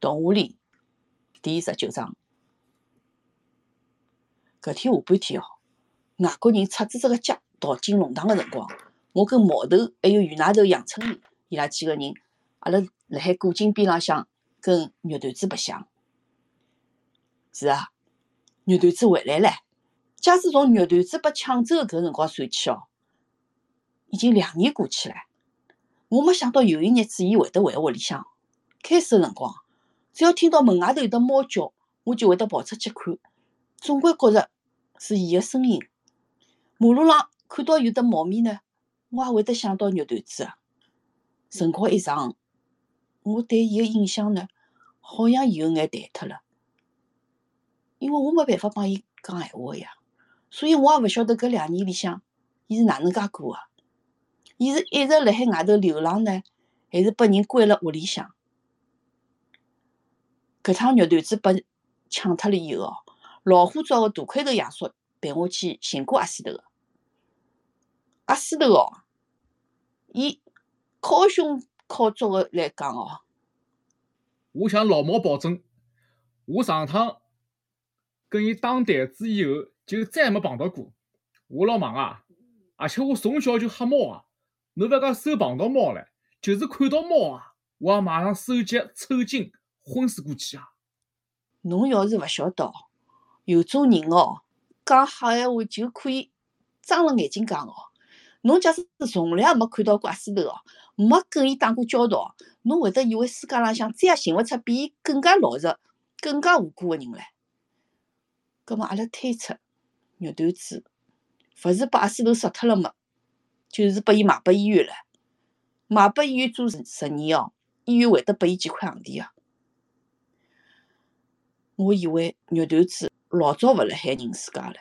童话里第十九章。搿天下半天哦，外国人出支只个脚逃进弄堂个辰光，我跟毛头还有袁大头、杨春林伊拉几个人，阿拉辣海古井边浪向跟肉团子白相。是啊，肉团子回来了！假使从肉团子被抢走搿辰光算起哦，已经两年过去了。我没想到有一日子伊会得回屋里向。开始个辰光，只要听到门外头有得猫叫，我就会得跑出去看，总归觉着是伊个声音。马路浪看到有得猫咪呢，我也会得想到肉团子个。辰光一长，我对伊个印象呢，好像有眼淡脱了。因为我没办法帮伊讲闲话个呀，所以我也勿晓得搿两年里向伊是哪能介过个。伊是一直辣海外头流浪呢，还是被人关辣屋里向？搿趟肉团子被抢脱了以后，老虎找个大块头爷叔陪我去寻过阿四头个。阿四头哦，伊靠胸靠足个来讲哦，我向老毛保证，我上趟跟伊打台子以后，就再也没碰到过。我老忙啊，而且我从小就吓猫啊。侬勿讲手碰到猫唻，就是看到猫啊，我也马上手脚抽筋，昏死过去啊！侬要是勿晓得哦，有种人哦，讲瞎闲话就可以睁了眼睛讲哦。侬假使从来也没看到过阿斯头哦，没跟伊打过交道，侬会得以为世界浪向再也寻勿出比伊更加老实、更加无辜个人唻。葛末阿拉推测，肉团子勿是把阿斯头杀脱了吗？就是拨伊卖拨医院了，卖拨医院做实实验哦，医院会得拨伊几块洋钿啊。我以为肉团子老早勿辣海人世界了，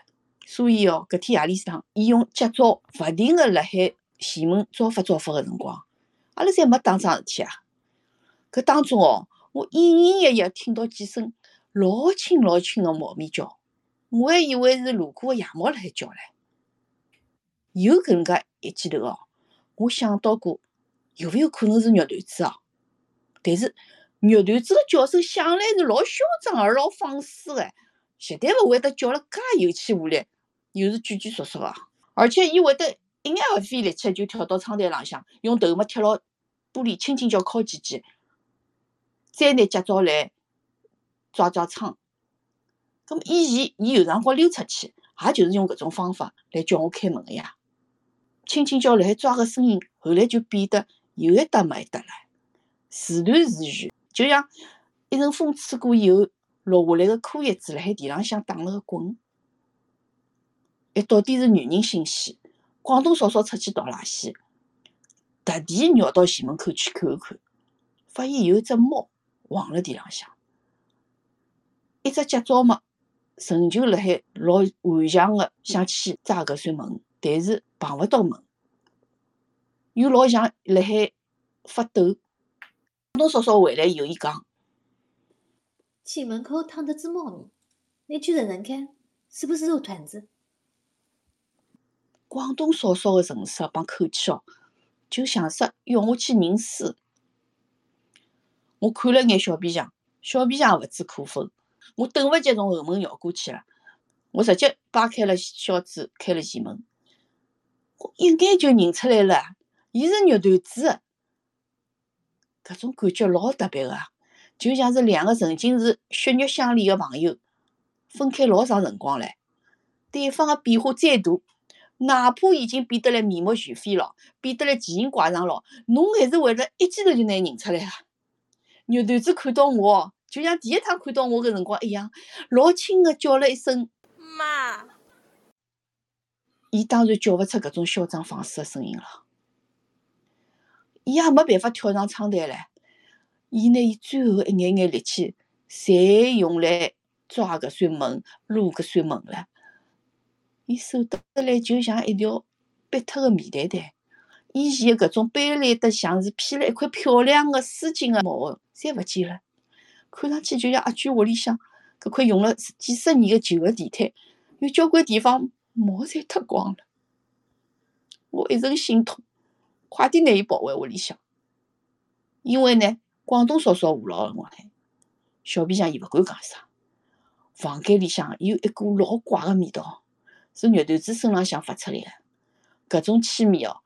所以哦，搿天夜里向，伊用脚爪勿停个辣海前门招发招发个辰光，阿拉侪没打桩事体啊。搿当中哦，我隐隐约约听到几声老轻老轻个猫咪叫，我还以为是路过个野猫辣海叫唻。有搿能介一记头哦，我想到过有勿有可能是肉团子哦，但是肉团子个叫声向来是老嚣张而老放肆个，绝对勿会得叫了介有气无力，又是句句说说个，而且伊会得一眼勿费力气就跳到窗台浪向，用头毛贴牢玻璃，轻轻叫敲几记，再拿脚爪来抓抓窗。咁么以前伊有辰光溜出去，也就是用搿种方法来叫我开门个呀。轻轻叫辣海抓个声音，后来就变得有一搭没一搭了，时断时续，就像一阵风吹过以后落下来个枯叶子辣海地浪向打了个滚。哎，到底是女人心细，广东嫂嫂出去倒垃圾，特地绕到前门口去看一看，发现有一只猫黄辣地浪向，一只脚爪嘛，仍旧辣海老顽强个想去抓搿扇门。但是碰勿到门，又老像辣海发抖。广东嫂嫂回来以后，伊讲：去门口躺着只猫咪，你去认认看，是不是肉团子？广东少少个神色帮口气哦，就像是要我去认输。我看了眼小皮箱，小皮箱也勿置可否，我等勿及从后门绕过去了，我直接扒开了小子，开了前门。我一眼就认出来了，伊是肉团子，搿种感觉老特别个，就像是两个曾经是血肉相连个朋友，分开老长辰光唻，对方个变化再大，哪怕已经变得来面目全非了，变得来奇形怪状了，侬还是会得一记头就拿认出来个。肉团子看到我，就像第一趟看到我个辰光一样，老轻个叫了一声“妈”。伊当然叫勿出搿种嚣张放肆个声音了，伊也没办法跳上窗台唻。伊拿伊最后一眼眼力气，侪用来抓搿扇门、撸搿扇门了。伊手得来就像一条瘪脱个棉袋袋，以前个搿种斑斓得像是披了一块漂亮个丝巾个毛，侪勿见了。看上去就像阿娟屋里向搿块用了几十年个旧个地毯，有交关地方。毛侪脱光了，我一阵心痛，快点拿伊抱回屋里向。因为呢，广东嫂嫂胡老了我海，小皮匠伊勿敢讲啥。房间里向有一股老怪个味道，是肉团子身浪向发出来个。搿种气味哦，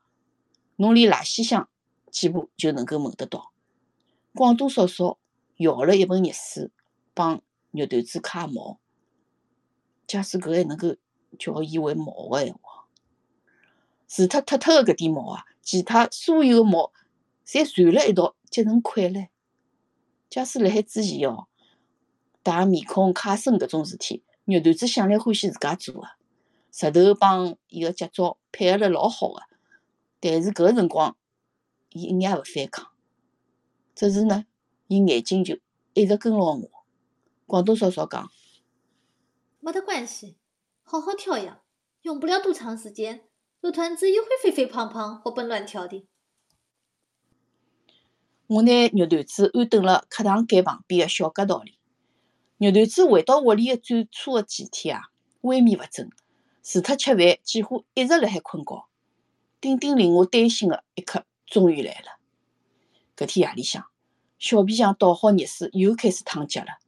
侬连垃圾箱几步就能够闻得到。广东嫂嫂摇了一盆热水，帮肉团子揩毛。假使搿还能够叫伊为毛个闲话，除脱脱脱个搿点毛啊，其他所有个毛侪缠辣一道结成块唻。假使辣海之前哦。汏面孔、揩身搿种事体，肉团子向来欢喜自家做个，石头帮伊个脚爪配合了老好个。但是搿辰光，伊一眼也勿反抗，只是呢，伊眼睛就一直跟牢我。广东嫂嫂讲：“没得关系，好好调养，用不了多长时间，肉团子又会肥肥胖胖、活蹦乱跳的。”我拿肉团子安顿了客堂间旁边个小夹道里。肉团子回到屋里个最初个几天啊，萎靡勿振，除脱吃饭，几乎一直辣海困觉。顶顶令我担心个一刻终于来了。搿天夜里向，小皮匠倒好热水，又开始烫脚了。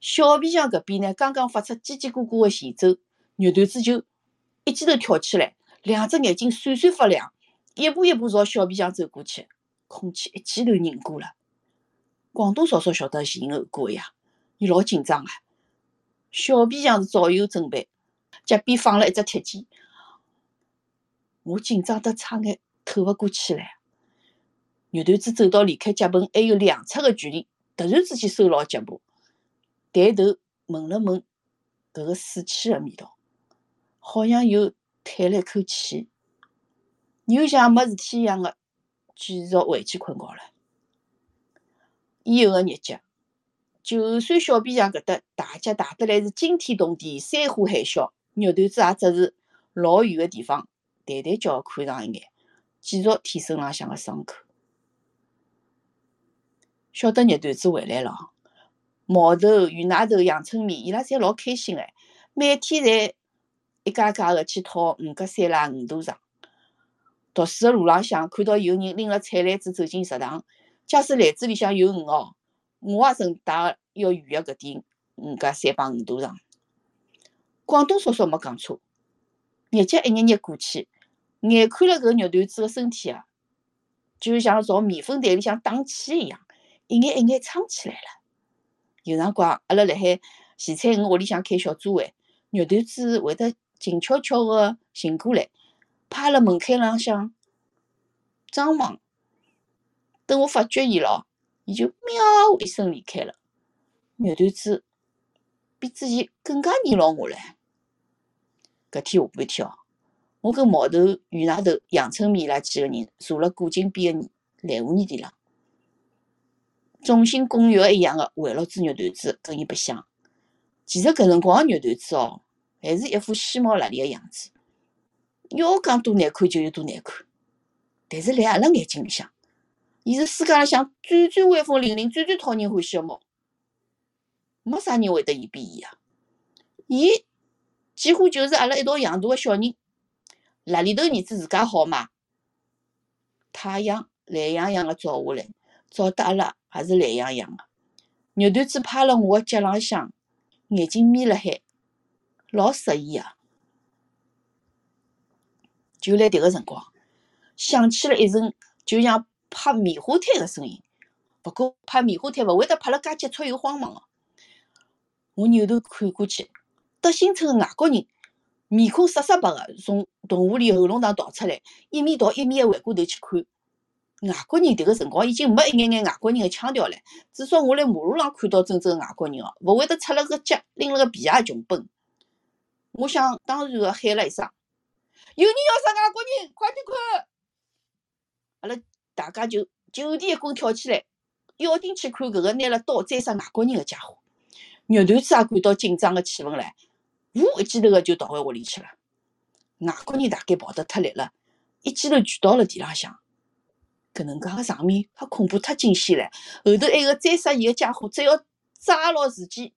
小皮匠搿边呢，刚刚发出叽叽咕咕个前奏，肉团子就一记头跳起来，两只眼睛闪闪发亮，一步一步朝小皮匠走过去，空气一记头凝固了。广东嫂嫂晓得前因后果呀。伊老紧张个，小皮匠是早有准备，脚边放了一只铁剑，我紧张得差眼透勿过气来。肉团子走到离开脚盆还有两尺个距离，突然之间收牢脚步，抬头闻了闻搿个水汽个味道，好像有叹了一口气，又像没事体一样个继续回去困觉了。以后个日脚。就算小皮匠搿搭大脚大得来是惊天动地、山呼海啸，肉团子也只是老远个地方抬抬脚看上一眼，继续舔身浪向个伤口。晓得肉团子回来了，毛头、鱼奶头、阳春面，伊拉侪老开心哎，每天侪一家家个去讨五角三啦、五大肠。读书个路浪向看到有人拎了菜篮子走进食堂，假使篮子里向有鱼哦。我也顺带要预个搿点五角三帮五大肠。广东叔叔没讲错，日脚一日日过去，眼看了搿肉团子个身体啊，就像朝面粉袋里向打气一样，一眼一眼撑起来了。有辰光阿拉辣海前菜园屋里向开小组会，肉团子会得静悄悄个寻过来，趴辣门槛浪向张望，等我发觉伊咯。伊就喵一声离开了，肉团子比之前更加黏牢我唻。搿天下半天哦，我跟毛头、鱼奶头、杨春面伊拉几个人坐辣古井边个蓝湖泥地浪，众星拱月一样个围牢住肉团子跟伊白相。其实搿辰光个肉团子哦，还是一副嬉毛辣里个样子，要讲多难看就有多难看，但是辣阿拉眼睛里向。伊是世界浪向最最威风凛凛、最最讨人欢喜个猫，没啥人会得伊比伊啊！伊几乎就是阿拉一道养大个小人，辣里头儿子自家好嘛？太阳懒洋洋个照下来，照得阿拉也是懒洋洋个。肉团子趴辣我个脚浪向，眼睛眯辣海，老适意啊！就辣迭个辰光，响起了一阵，就像。拍棉花毯个声音，不过拍棉花毯勿会得拍了介急促又慌忙个。我扭头看过去，德兴村个外国人面孔煞煞白个，从洞屋里喉咙膛逃出来，一面逃一面还回过头去看。外国人迭个辰光已经没一眼眼外国人个腔调唻，至少我辣马路浪看到真正个外国人哦，勿会得出了个脚，拎了个皮鞋穷奔。我想当然个喊了一声：“有人要杀外国人，快点看！”阿拉。大家就就地一滚跳起来，要紧去看搿个拿了刀宰杀外国人个家伙。肉团子也感到紧张个气氛唻，呜一记头个就逃回屋里去了。外国人大概跑得太力了，一记头跪到了地浪向。搿能介个场面太恐怖太惊险唻。后头埃个宰杀伊个家伙，只要抓牢时机，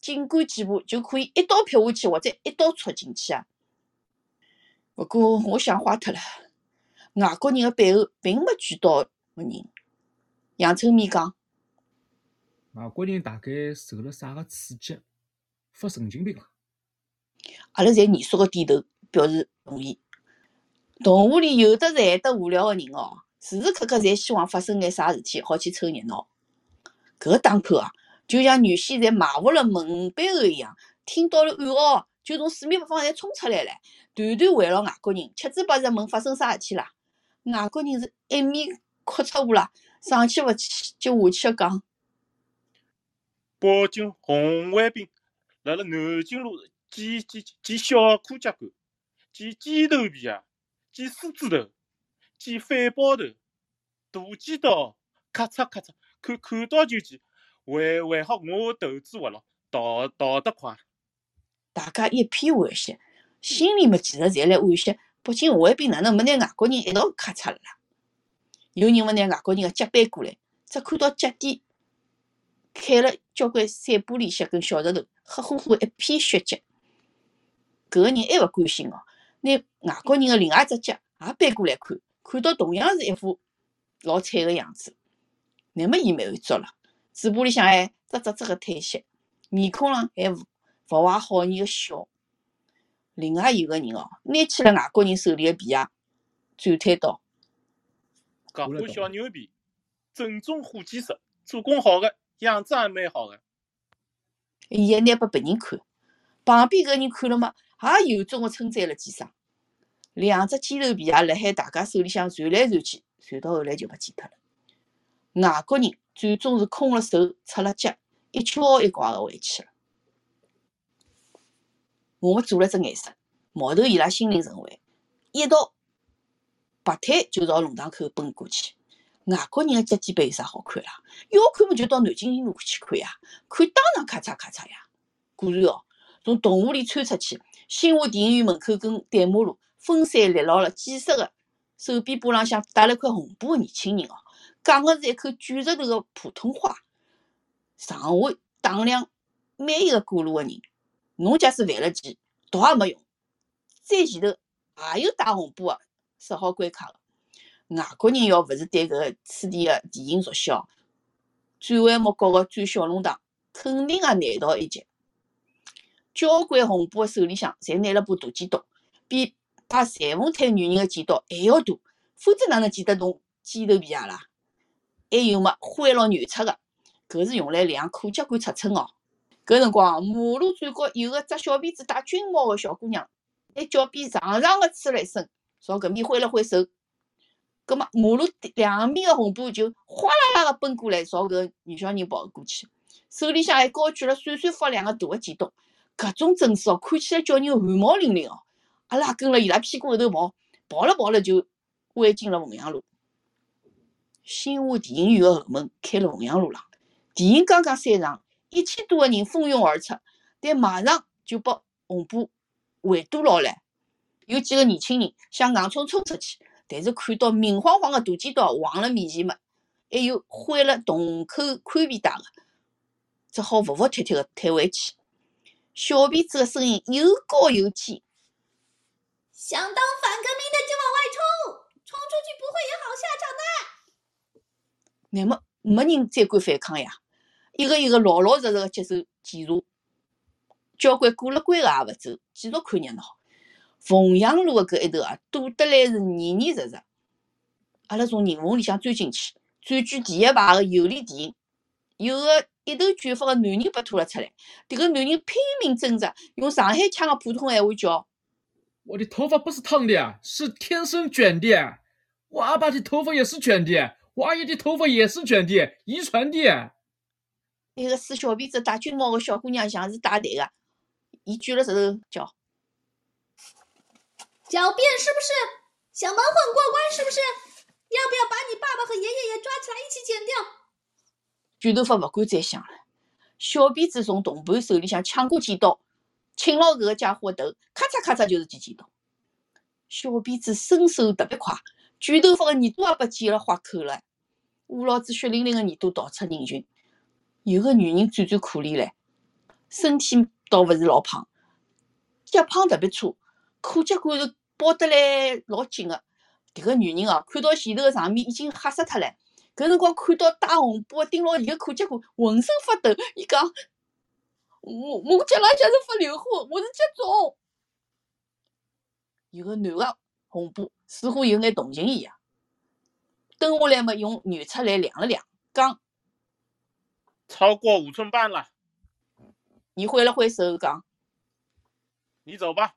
紧赶几步就可以一刀劈下去，或者一刀戳进去啊。不过我想坏脱了。外国人的背后并没举刀个人。杨春面讲：“外国人大概受了啥个刺激，发神经病了？阿拉侪严肃个点头，表示同意。动物里有的是闲得无聊个人哦，时时刻刻侪希望发生眼啥事体，好去凑热闹。搿个档口啊，就像原先侪埋伏了门背后一样，听到了暗号，就从四面八方侪冲出来了，团团围牢外国人，七嘴八舌问发生啥事体啦。外国人是一面哭出乌啦，上气勿去就下去个讲。北京红卫兵辣辣南京路捡捡捡小柯甲管，捡鸡头皮啊，捡狮子头，捡反包头，大剪刀，咔嚓咔嚓，看看到就剪，还还好我投资活了，逃逃得快。大家一片惋惜，心里嘛其实侪辣惋惜，北京红卫兵哪能没拿外国人一道咔嚓了啦？有人勿拿外国人个脚扳过来，只看到脚底。开了交关碎玻璃屑跟小石头，黑乎乎一片血迹。搿个人还勿甘心哦，拿外国人个另外只脚也搬过来看，看到同样是一副老惨个样子。乃末伊满足了，嘴巴里向还啧啧啧个叹息，面孔上还勿勿怀好意个笑。另外有个人哦，拿起了外国人手里个皮鞋，转推道：“搿款小牛皮，正宗火鸡色，做工好个。”样子也蛮好个，伊还拿拨别人看，旁边搿人看了嘛，也由衷个称赞了几声。两只鸡头皮鞋辣海大家手里向传来传去，传到后来就勿见脱了。外国人最终是空了手，出了脚，一瘸一拐个回去了。我们做了只眼色，毛头伊拉心领神会，一道拔腿就朝龙塘口奔过去。外国人的脚底板有啥好看啦？要看么就到南京路去看呀，看当场咔嚓咔嚓呀。果然哦，从动物里窜出去，新华电影院门口跟对马路分散列牢了几十个手臂巴浪向带了块红布的年轻人哦，讲的是一口卷舌头的普通话，上下打量每一个过路的人。侬假使犯了忌，逃也没用。再前头也有带红布的，设好关卡的。外国人要勿是对搿个此地个地形熟悉哦，转弯抹角个钻小弄堂，肯定也难逃一劫。交关红布个手里向侪拿了把大剪刀，比摆裁缝摊女人个剪刀还要大，否则哪能剪得动剪头皮鞋啦？还有么欢乐原出个，搿是用来量裤脚管尺寸哦。搿辰光马路转角有个只小辫子戴军帽个小姑娘，拿脚边长长个呲了一声，朝搿面挥了挥手。葛末马路两面个红布就哗啦啦个奔过来，朝搿女小人跑过去，手里向还高举了闪闪发亮个大个剪刀，搿种阵势哦，看起来叫人汗毛淋漓哦。阿拉跟了伊拉屁股后头跑，跑了跑了就弯进了凤阳路。新华电影院个后门开了凤阳路浪，电影刚刚散场，一千多个人蜂拥而出，但马上就被红布围堵牢了。有几个年轻人想硬冲冲出去。但是看到明晃晃个大剪刀横了面前嘛，还有挥了洞口宽皮带个，只好服服帖帖个退回去。小辫子个声音又高又尖：“想当反革命的就往外冲，冲出去不会有好下场的。”那么没人再敢反抗呀，一个一个老老实实个接受检查，交关过了关个也勿走，继续看热闹。凤阳路的搿一头啊，堵得来是严严实实。阿拉从人缝里向钻进去，占据第一排的有利地形，有个一头卷发的男人被拖了出来。迭个男人拼命挣扎，用上海腔个普通闲话叫：“我的头发不是烫的，是天生卷的。我阿爸的头发也是卷的，我阿姨的头发也是卷的，遗传的。”那个梳小辫子、戴军帽的小姑娘像是带队的，伊举了舌头叫。狡辩是不是？想蒙混过关是不是？要不要把你爸爸和爷爷也抓起来一起剪掉？卷头发不敢再想了。小辫子从同伴手里向抢过剪刀，请了搿个家伙的头，咔嚓咔嚓就是几剪刀。小辫子身手特别快，卷头发的耳朵也被剪了划口了。捂老子血淋淋的耳朵逃出人群。有个女人转转可怜唻，身体倒勿是老胖，脚胖特别粗。裤脚管是包得来老紧个，迭个女人哦，看到前头个场面已经吓死脱了，搿辰光看到戴红布盯牢伊个裤脚管浑身发抖。伊讲：“我我脚浪向是发流火，我是脚肿。”有个男个红布似乎有眼同情伊啊，蹲下来嘛，用软尺来量了量，讲。超过五寸半了。你挥了挥手讲：“你走吧。”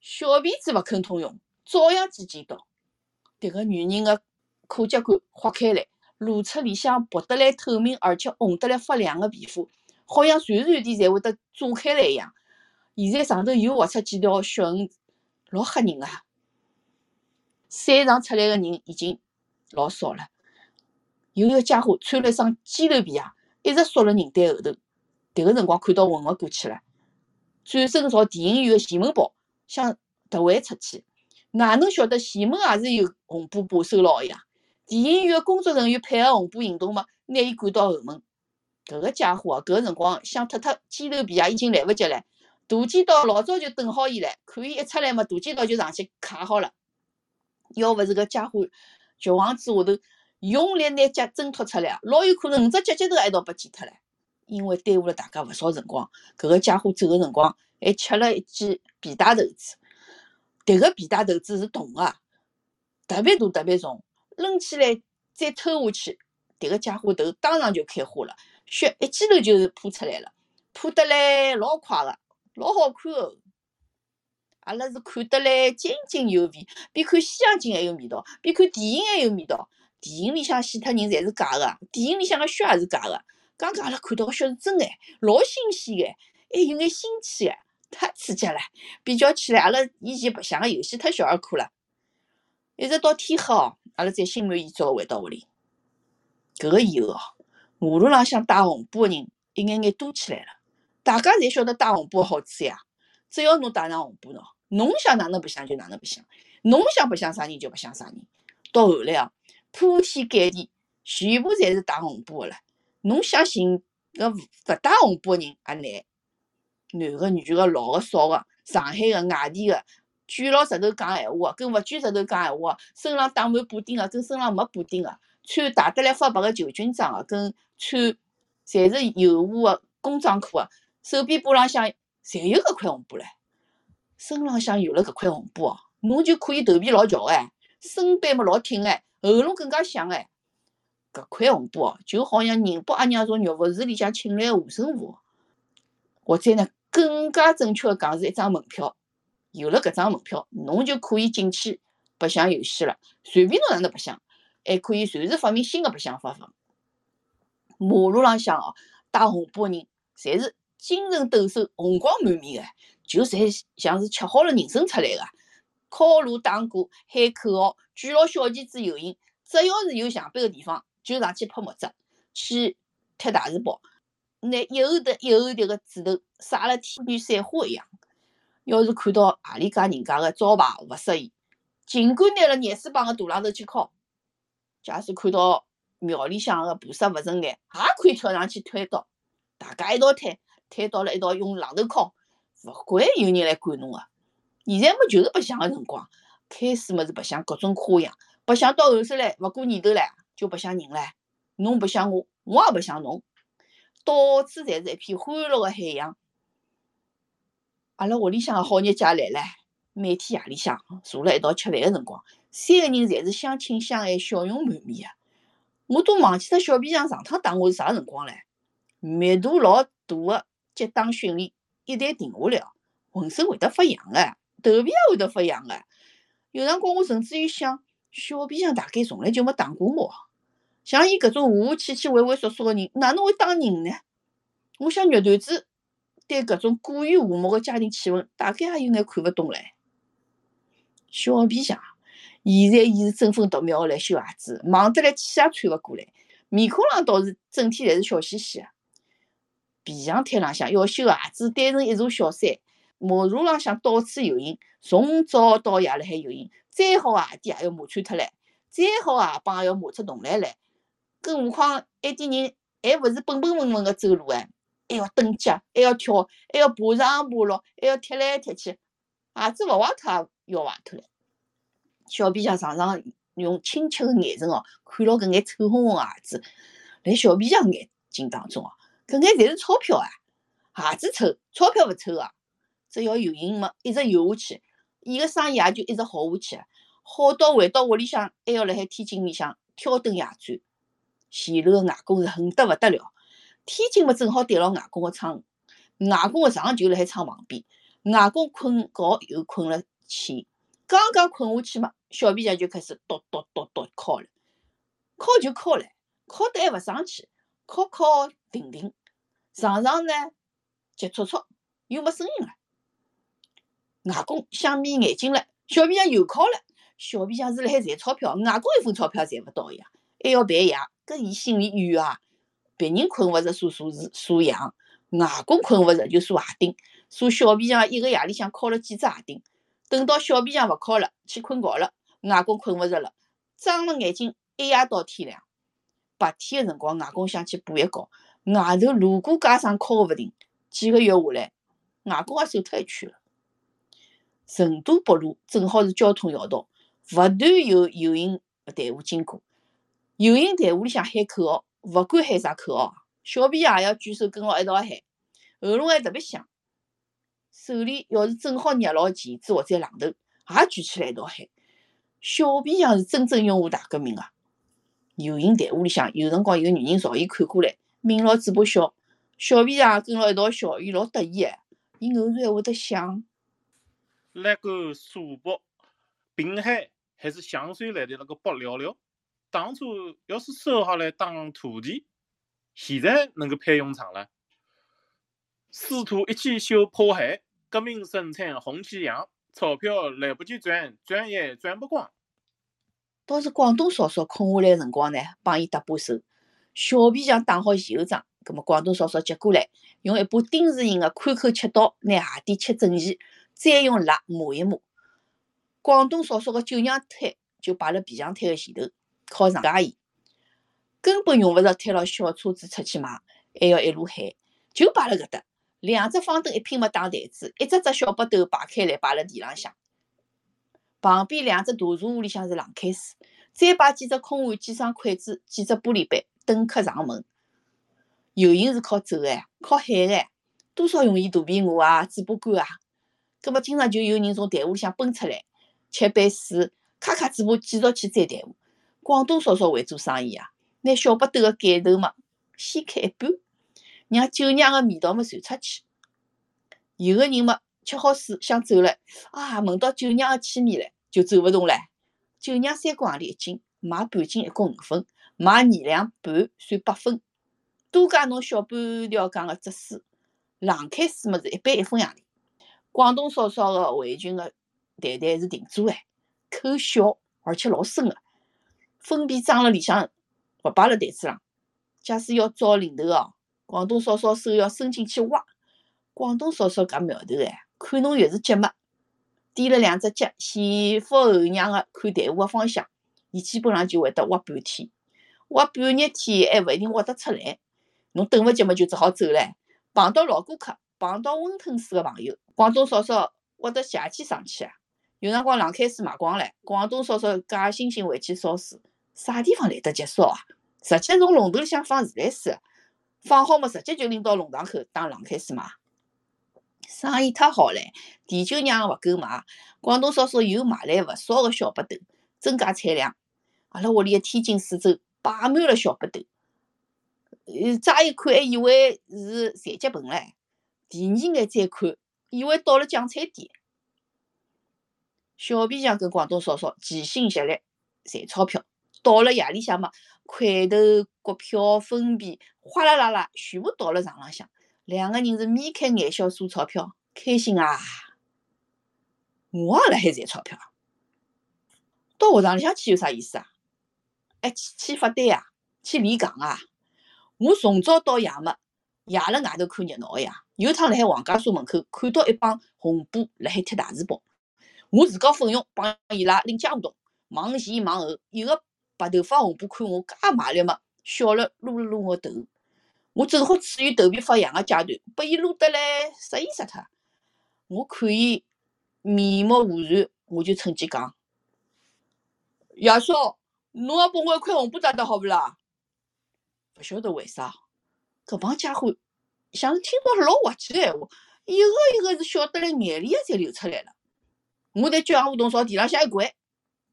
小辫子勿肯通用，照样尖尖道。迭个女人的裤脚管划开来，露出里向薄得来透明而且红得来发亮的皮肤，好像随时随地侪会得炸开来一样。现在上头又划出几条小痕，老吓人啊！山上出来的人已经老少了。有一个家伙穿了一双尖头皮鞋，一直缩辣人堆后头。迭个辰光看到混勿过去了，转身朝电影院的前门跑，想突围出去。哪能晓得前门也是有红布把守牢个呀？电影院的工作人员配合红布行动嘛，拿伊赶到后门。搿个家伙啊，搿个辰光想脱脱尖头皮鞋已经来勿及了。大剪刀老早就等好伊唻，看伊一出来嘛，大剪刀就上去卡好了。要勿是搿家伙绝望之下头。用力拿脚挣脱出来，老有可能五只脚趾头一道被剪脱了。因为耽误了大家勿少辰光，搿个家伙走个辰光还吃了一记皮带头子。迭个皮带头子是铜个，特别大特别重，抡起来再抽下去，迭个家伙头当场就开花了，血一记头就是泼出来了，泼得来老快个，老好看哦。阿拉是看得来津津有味，比看西洋镜还有味道，比看电影还有味道。电影里向死脱人侪是假个，电影里向个血也是假个。刚刚阿拉看到个血是真个，老新鲜个，还有眼新奇个，太刺激了。比较起来，阿拉以前白相个游戏太小儿科了。一直到天黑哦，阿拉才心满意足个回到屋里。搿个以后哦，马路浪向戴红布个人一眼眼多起来了。大家侪晓得戴红布个好处呀，只要侬戴上红布喏，侬想哪能白相就哪能白相，侬想白相啥人就白相啥人。到后来啊。铺天盖地，全部侪是戴红布个了。侬想寻个勿戴红布个人也难，男个、女个、老个、少个，上海个、外地个，卷牢舌头讲闲话个，跟勿卷舌头讲闲话个，身浪打满补丁个，跟身浪没补丁个，穿大得来发白个旧军装个，跟穿侪是油污个工装裤个，手臂膊浪向侪有搿块红布唻。身浪向有了搿块红布哦，侬就可以头皮老翘哎，身板么老挺哎。喉咙更加响哎，搿块红布哦，就好像宁波阿娘从肉佛寺里向请来个护身符，或者呢，更加准确个讲是一张门票。有了搿张门票，侬就可以进去白相游戏了，随便侬哪能白相，还可以随时发明新个白相方法。马路浪向哦，戴红布个人，侪是精神抖擞、红光满面的，就侪像是吃好了人参出来个。敲锣打鼓喊口号，举牢小旗子游行，只要是有墙壁个地方，就上去泼墨汁，去踢大字报，拿一后叠一后叠个纸头撒了天女散花一样。要是看到何里家人家个招牌勿适意，尽管拿了廿四棒个大榔头去敲。假使看到庙里向个菩萨勿顺眼，也可以跳上去推倒，大家一道推，推到了一道用榔头敲，勿管有人来管侬个。现在么就是白相个辰光，开始么是白相各种花样，白相到后首来勿过年头唻，就白相人唻。侬白相我，我也白相侬，到处侪是一片欢乐个海洋。阿拉屋里向个好日节来唻，每天夜里向坐辣一道吃饭个辰光，三个人侪是相亲相爱，笑容满面个。我都忘记脱小皮匠上趟打我是啥辰光唻。密度老大个当训练一旦停下来，浑身会得发痒个。头皮也会得发痒个，有辰光我甚至于想，小皮匠大概从来就没打过我。像伊搿种和和气气、畏畏缩缩个人，哪能会打人呢？我想肉团子对搿种过于和睦个家庭气氛，大概也有眼看勿懂唻。小皮匠，现在伊是争分夺秒个来修鞋子，忙得来气也喘勿过来，面孔浪倒是整天侪是笑嘻嘻个。皮匠摊浪向要修鞋子，堆成一座小山。马路浪向到处游行，从早到夜辣海游行，再好个鞋底也要磨穿脱唻，再好个鞋帮也要磨出洞来唻。更何况埃点人还勿是笨笨笨笨个走路哎，还要蹬脚，还要跳，还要爬上爬落，还要踢来踢去，鞋子勿坏脱也要坏脱唻。小皮匠常常用清澈个眼神哦，看牢搿眼臭烘烘个鞋子，辣小皮匠眼睛当中哦，搿眼侪是钞票啊！鞋子臭，钞票勿臭啊！只要游行嘛，一直游下去，伊个生意也就一直好下去，好到回到屋里向还要辣海天津里向挑灯夜战。前头个外公是恨得勿得了，天津嘛正好对牢外公个窗，外公个床就辣海窗旁边，外公困觉又困了浅，刚刚困下去嘛，小皮匠就开始咚咚咚咚敲了，敲就敲唻，敲得还勿生气，敲敲停停，常常呢急促促，又没声音了。外公想眯眼睛了，小皮匠又敲了，小皮匠是辣海赚钞票，外公一分钞票赚勿到呀，还要陪夜，搿伊心里怨啊！别人困勿着，数数字数羊，外公困勿着就数鞋钉，数小皮匠一个夜里向敲了几只鞋钉。等到小皮匠勿敲了，去困觉了，外公困勿着了，睁了眼睛一夜到天亮。白天个辰光，外公想去补一觉，外头如果加上敲个勿停，几个月下来，外公也瘦脱一圈了。成都北路正好是交通要道，勿断有游行队伍经过。游行队伍里向喊口号，勿管喊啥口号，小皮匠也要举手跟牢一道喊，喉咙还特别响。手里要是正好捏牢钳子或者榔头，也举起来一道喊。小皮匠是真正拥护大革命啊！游行队伍里向有辰光有女人朝伊看过来，抿牢嘴巴笑，小皮匠跟牢一道笑，伊老得意哎，伊偶然还会得想。那个苏北、滨海还是香水来的那个北聊聊，当初要是收下来当徒弟，现在能够派用场了。师徒一起修破海，革命生产红旗扬，钞票来不及赚，赚也赚不光。倒是广东嫂嫂空下来辰光呢，帮伊搭把手。小皮匠打好前后装，葛么广东嫂嫂接过来，用一把丁字形的宽口切刀，拿鞋底切整齐。再用蜡抹一抹，广东嫂嫂个酒酿摊就摆辣皮匠摊个前头，靠上架伊，根本用勿着推牢小车子出去卖，还要一路喊，就摆辣搿搭。两只方凳一拼没打台子，一只只小把斗摆开来摆辣地浪向。旁边两只大茶壶里向是冷开水，再摆几只空碗、几双筷子、几只玻璃杯，等客上门。游行是靠走哎，靠喊哎，多少容易肚皮饿啊，嘴巴干啊。葛末经常就有人从队伍里向奔出来，吃杯水，咔咔嘴巴继续去追队伍。广东嫂嫂会做生意啊，拿小巴斗个盖头嘛掀开一半，让酒酿个味道嘛传出去。有个人嘛吃好水想走了，啊，闻到酒酿个气味唻，就走勿动唻。酒酿三角洋钿一斤，卖半斤一角五分，买二两半算八分。多加侬小半条缸个汁水，冷开水么是一杯一分洋钿。广东嫂嫂个围裙个袋袋是定做哎，口小而且老深个，分别装辣里向，勿摆辣台子浪。假使要找领头哦，广东嫂嫂手要伸进去挖。广东嫂嫂搿苗头哎，看侬越是急么，点了两只脚，前俯后仰个看队伍个方向，伊基本上就会得挖半天，挖半日天还勿一定挖得出来。侬等勿及么，就只好走唻。碰到老顾客。碰到温吞水个朋友，广东嫂嫂挖得邪气上去啊！有辰光冷开水卖光了，广东嫂嫂假惺惺回去烧水，啥地方来得及烧啊？直接从龙头里向放自来水，放好么直接就拎到龙塘口当冷开水卖。生意太好唻，地酒酿勿够卖，广东嫂嫂又买来勿少个小巴斗，增加产量。阿拉屋里个天津四周摆满了小巴斗，呃，乍一看还以为是残疾盆唻。第二眼再看，以为到了酱菜店。小皮匠跟广东嫂嫂齐心协力赚钞票。到了夜里向嘛，块头、国票分币哗啦啦啦，全部倒了床浪向。两个人是眉开眼笑数钞票，开心啊！我也辣海赚钞票。到学堂里向去有啥意思啊？哎，去去发呆啊？去练讲啊？我从早到夜么，夜辣外头看热闹个呀。有趟辣海黄家沙门口看到一帮红布辣海踢大字报，我自告奋勇帮伊拉拎家务动，忙前忙后，一个白头发红布看我介卖力嘛，笑了撸了撸我头。我正好处于头皮发痒个阶段，被伊撸得来失意死脱。我看伊面目无然，我就趁机讲：爷嫂，侬也拨我一块红布搭搭好勿啦？勿晓得为啥，搿帮家伙像是听到老滑稽个闲话，一个一个是笑得来眼泪也侪流出来了。我在交响胡同朝地浪向一跪，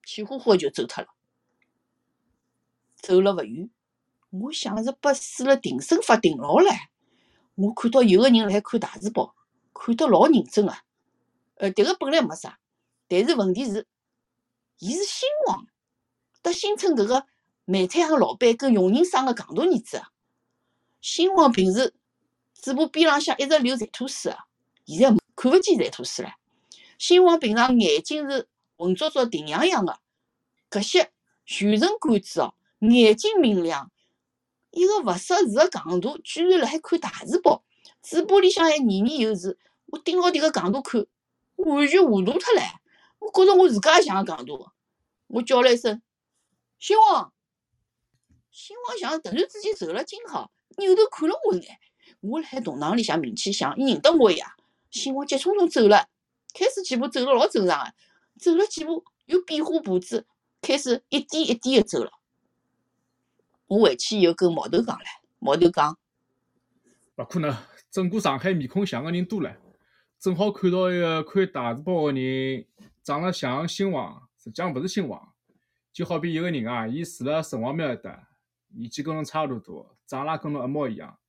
气呼呼个就走脱了。走了勿远，我像是被使了定身法定牢了。我看到有个人辣海看大字报，看得老认真个。呃，迭个本来没啥，但是问题是，伊是新王，得新村搿个煤炭行老板跟佣人生个戆大儿子啊。新王平时嘴巴边浪向一直流馋吐水啊，现在看勿见馋吐水了。新王平常眼睛是浑浊浊、定洋洋个，搿些全神贯注哦。眼睛明亮，一个勿识字个戆大，居然辣海看大字报，嘴巴里向还念念有词。我盯牢迭个戆大看，完全糊涂脱唻！我觉着我自家也像个戆大。我叫了一声：“新王！”新王像突然之间走了惊吓，扭头看了我一眼。我辣海动堂里向名气响，伊认得我呀。新王急匆匆走了，开始几步走了老正常个，走了几步又变化步子，开始一点一点个走了。我回去以后跟毛头讲了，毛头讲，勿可能，整个上海面孔像个人多了，正好看到一个看大字报个人长了像新王，实际上勿是新王。就好比一个人啊，伊住辣城隍庙埃搭，年纪跟侬差勿多，长了跟侬一模一样，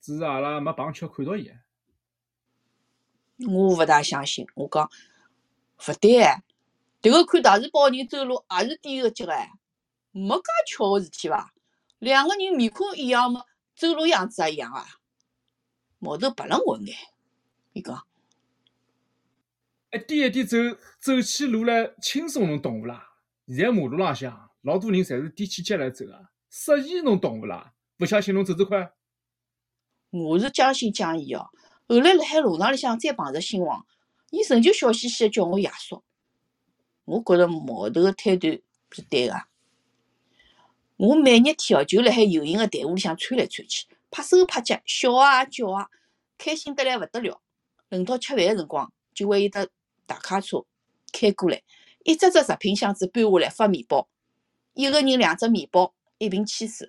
只是阿拉没碰巧看到伊。我勿大相信。我讲勿对哎，迭个看大字报个人走路也是低个脚哎。没介巧个事体伐？两个人面孔一样嘛，走路样子也一样啊。毛头白了我一眼，伊讲一点一点走，走起路来轻松，侬懂勿啦？现在马路浪向老多人侪是踮起脚来走个，适宜侬懂勿啦？勿相信侬走走看。我是将信将疑哦。后来辣海路场里向再碰着新王，伊仍旧笑嘻嘻个叫我爷叔。我觉着毛头个推断是对个。我每日天哦，就辣海游行个队伍里向窜来窜去，拍手拍脚，笑啊叫啊，开心得来勿得了。轮到吃饭个辰光，就会有得大卡车开过来，一只只食品箱子搬下来发面包，一个人两只面包，一瓶汽水。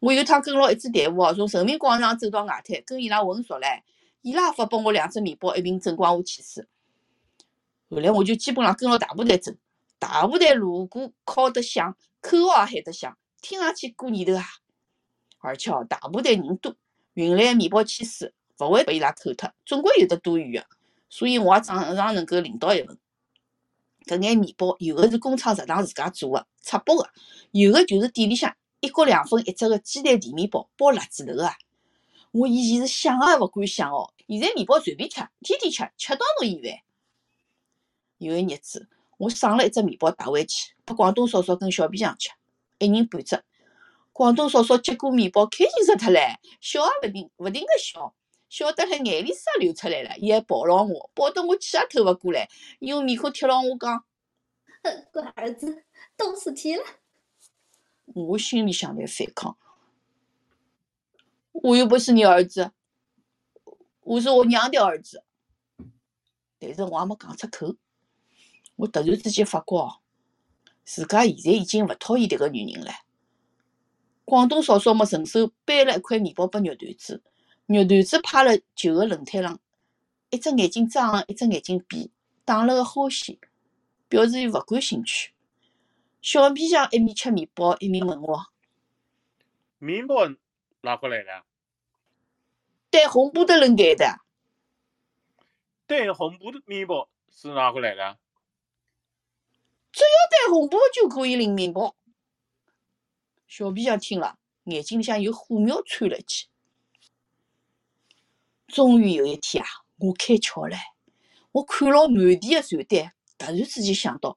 我有趟跟牢一支队伍哦，从人民广场走到外滩，跟伊拉混熟唻，伊拉也发拨我两只面包，一瓶正光华汽水。后来我就基本上跟牢大部队走，大部队锣鼓敲得响，口号喊得响。听上去过年头啊！而且哦，大部队人多，运来面包、汽水勿会被伊拉扣脱，总归有得多余个。所以我也常常能够领到一份。搿眼面包有个是工厂食堂自家做个，赤膊个；有个就是店里向一角两分一只个鸡蛋甜面包，包辣子头个。我以前是想也勿敢想哦，现在面包随便吃，天天吃，吃到侬厌烦。有一日子，我省了一只面包带回去，拨广东嫂嫂跟小皮匠吃。一人半只，广东嫂嫂接过面包，开心死脱唻，笑也勿停勿停个笑，笑得海眼泪水也流出来了。伊还抱牢我，抱得我气也透勿过来，用面孔贴牢我讲：“乖儿子，懂事体了。”我心里向在反抗，我又不是你儿子，我是我娘的儿子，但是我还没讲出口。我突然之间发觉哦。自家现在已经勿讨厌迭个女人了。广东嫂嫂么顺手掰了一块面包拨肉团子，肉团子趴辣旧个轮胎上，一只眼睛睁，一只眼睛闭，打了个哈欠，表示伊勿感兴趣。小皮匠一面吃面包，一面问我：“面包哪过来的？带红布的人给的。带红布的面包是哪过来的？”只要带红布就可以领面包。小皮匠听了，眼睛里向有火苗窜了起。终于有一天啊，我开窍了。我看牢满地的传单，突然之间想到，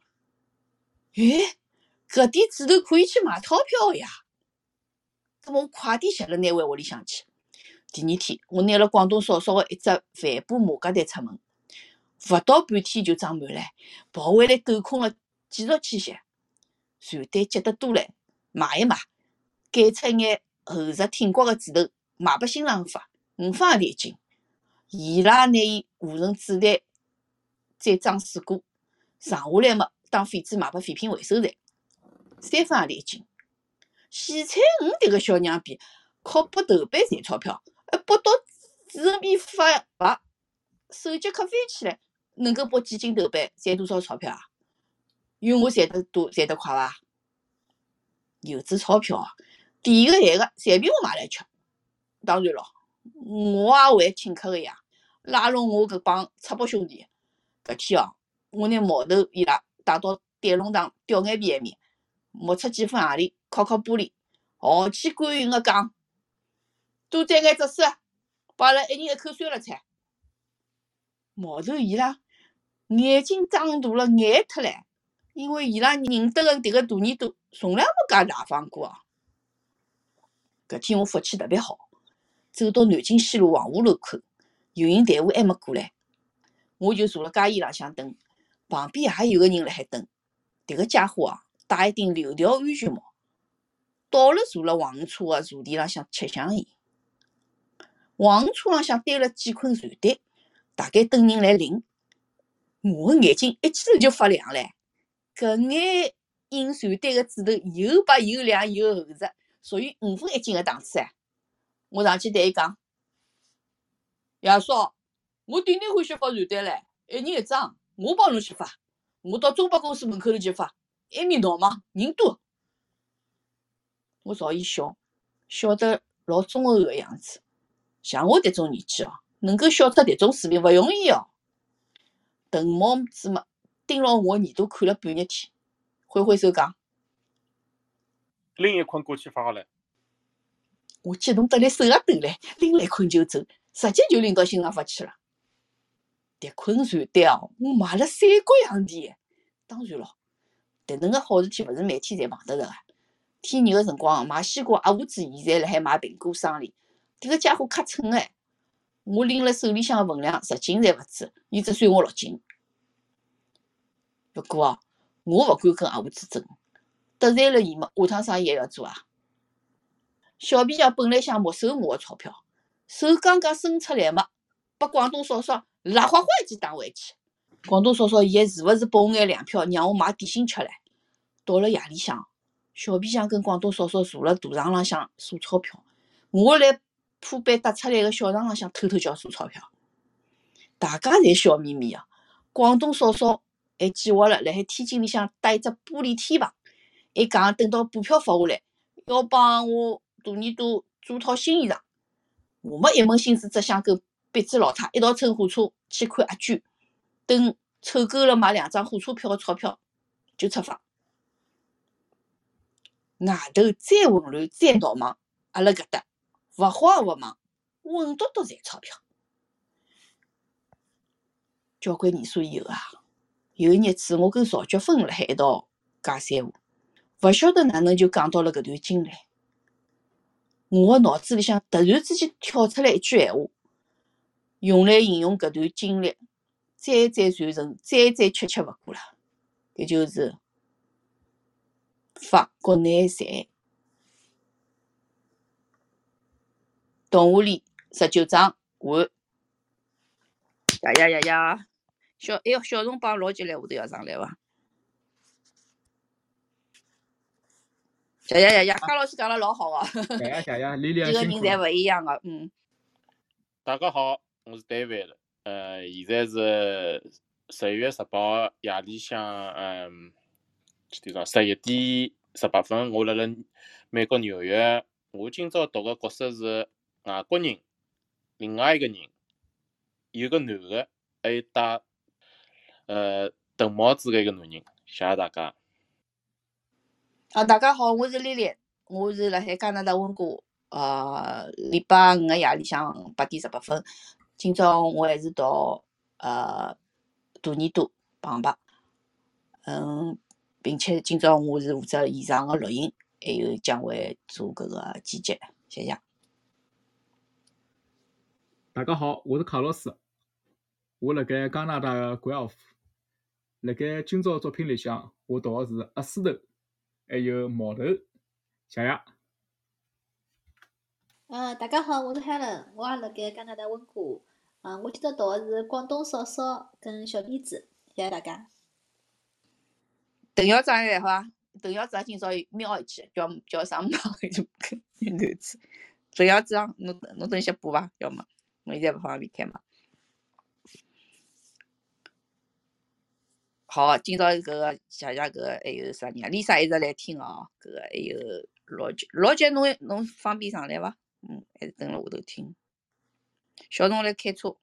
哎，搿点纸头可以去买钞票呀！咁我快点写了拿回屋里向去。第二天，我拿了广东嫂嫂的一只帆布马甲袋出门，勿到半天就装满了，跑回来抖空了。继续去写，传单积得多唻，买一买，改出一眼厚实挺刮个纸头，卖拨新郎发，五分也钿金。伊拉拿伊和成纸袋，再装水果，剩下来么当废纸卖拨废品回收站。三分钿一斤。洗菜鱼迭个小娘逼，靠拨豆瓣赚钞票，还拨到人民币发白，手脚快飞起来，能够拨几斤豆瓣赚多少钞票啊？有我赚得多、赚得快伐？有纸钞票，第一个来个，随便我买来吃。当然咯，我也会请客个呀，拉拢我搿帮赤膊兄弟。搿天哦，我拿毛头伊拉带到电弄堂吊眼皮埃面，摸出几分行钿，敲敲玻璃，豪气干云个讲：多赚眼只手，摆了一人一口酸辣菜。毛头伊拉眼睛张大了，眼脱唻，因为伊拉认得个迭个大耳朵从来没介大方过哦。搿天我福气特别好，走到南京西路黄河路口，游行队伍还没过来。我就坐辣街沿浪向等，旁边也有个人辣海等。迭个家伙啊，戴一顶柳条安全帽，倒了坐辣黄车个坐垫浪向吃香烟。黄车浪向堆了几捆船单，大概等人来领。我个眼睛一记头就发亮唻，搿眼印传单个纸头又白又亮又厚实，属于五分一斤个档次哎！我上去对伊讲：“爷叔。”我顶顶欢喜发传单唻，一人一张，我帮侬去发。我到中百公司门口头去发，埃面闹忙，人多。我朝伊笑，笑得老忠厚个样子。像我迭种年纪哦，能够笑出迭种水平勿容易哦。邓毛子嘛，盯牢我耳朵看了半日天，挥挥手讲：“另一捆过去发好了。”我激动得来手也抖嘞，拎了一捆就走，直接就拎到新上发去了。迭捆传单哦，我买了三角洋钿。当然咯，迭能个好事体勿是每天侪碰得着个。天热个辰光买西瓜，阿五子现在辣海买苹果生梨。迭个家伙可蠢哎！我拎了手里向个分量，十斤侪勿止，伊只算我六斤。不过哦，我勿敢跟阿五子争，得罪了伊嘛，下趟生意还要做啊。小皮匠本来想没收我个钞票，手刚刚伸出来嘛，把广东嫂嫂。辣花花一记打回去，广东嫂嫂现在是勿是拨我眼粮票，让我买点心吃唻？到了夜里向，小皮匠跟广东嫂嫂坐辣大床浪向数钞票，我辣铺板搭出来个小床浪向偷偷叫数钞票。大家侪笑眯眯个，广东嫂嫂还计划了辣海天津里向搭一只玻璃天棚，还讲等到补票发下来，要帮我大耳朵做套新衣裳。我没一门心思只想跟。别子老太一道乘火车去看阿娟，等凑够了买两张火车票的钞票就出发。外头再混乱再闹忙，阿拉搿搭勿慌勿忙，稳笃笃赚钞票。交关年数以后啊，有一日子我跟曹菊芬辣海一道讲三胡，勿晓得哪能就讲到了搿段经历。我个脑子里向突然之间跳出来一句闲话。用来形容搿段经历，再再传承，再再确切勿过了。搿就是发国内财。动物里十九章完。呀呀呀呀！小哎哟，小虫帮老急来，下头要上来伐？呀呀呀呀！江老师讲了老好哦。谢谢谢谢，几个人侪。勿一样个，嗯。大家好，我是 David，。呃，现在是十一月十八号夜里向，嗯，几点钟？十一点十八分。我辣辣美国纽约。我今朝读个角色是外国人，另外一个人，有个男个，还有戴呃邓帽子个一个男人。谢谢大家。啊，大家好，我是丽丽，我是辣海加拿大温哥，呃，礼拜五个夜里向八点十八分。今朝我还是到呃大耳朵旁白，嗯，并且今朝我是负责现场个录音，还有将会做搿个剪辑，谢谢。大家好，我是卡洛斯，我辣盖加拿大个关奥夫。辣盖今朝作品里向，我读个是阿斯头，还有毛头。谢谢。呃，大家好，我是 Helen，我也辣盖加拿大温哥华。嗯，我今朝读的是广东嫂嫂跟小辫子，谢谢大家。邓校长还来伐？邓校长今朝又瞄一记，叫叫上马就男子。邓小智啊，侬侬等歇补伐？要么侬现在勿方便开嘛？好，今朝搿个谢谢搿个还有啥人啊？Lisa 一直来听哦，搿个还有老杰，老杰侬侬方便上来伐？嗯，还是蹲辣下头听。小侬来开车。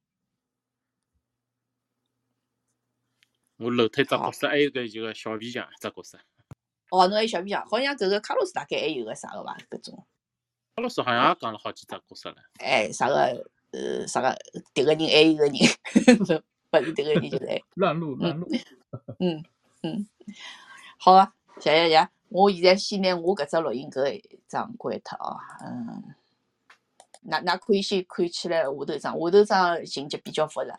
我楼梯只角色，还有个一个小皮匠只角色。哦，侬还有小皮匠，好像搿个卡洛斯大概还有个啥个伐？搿种。卡洛斯好像也讲了好几只角色了。哎，啥个呃啥个迭个人还有个人，勿是这个你就是乱录乱录。嗯嗯，好啊，谢谢谢，我现在先拿我搿只录音搿一张关脱哦，嗯，那那可以先看起来下头张，下头张情节比较复杂，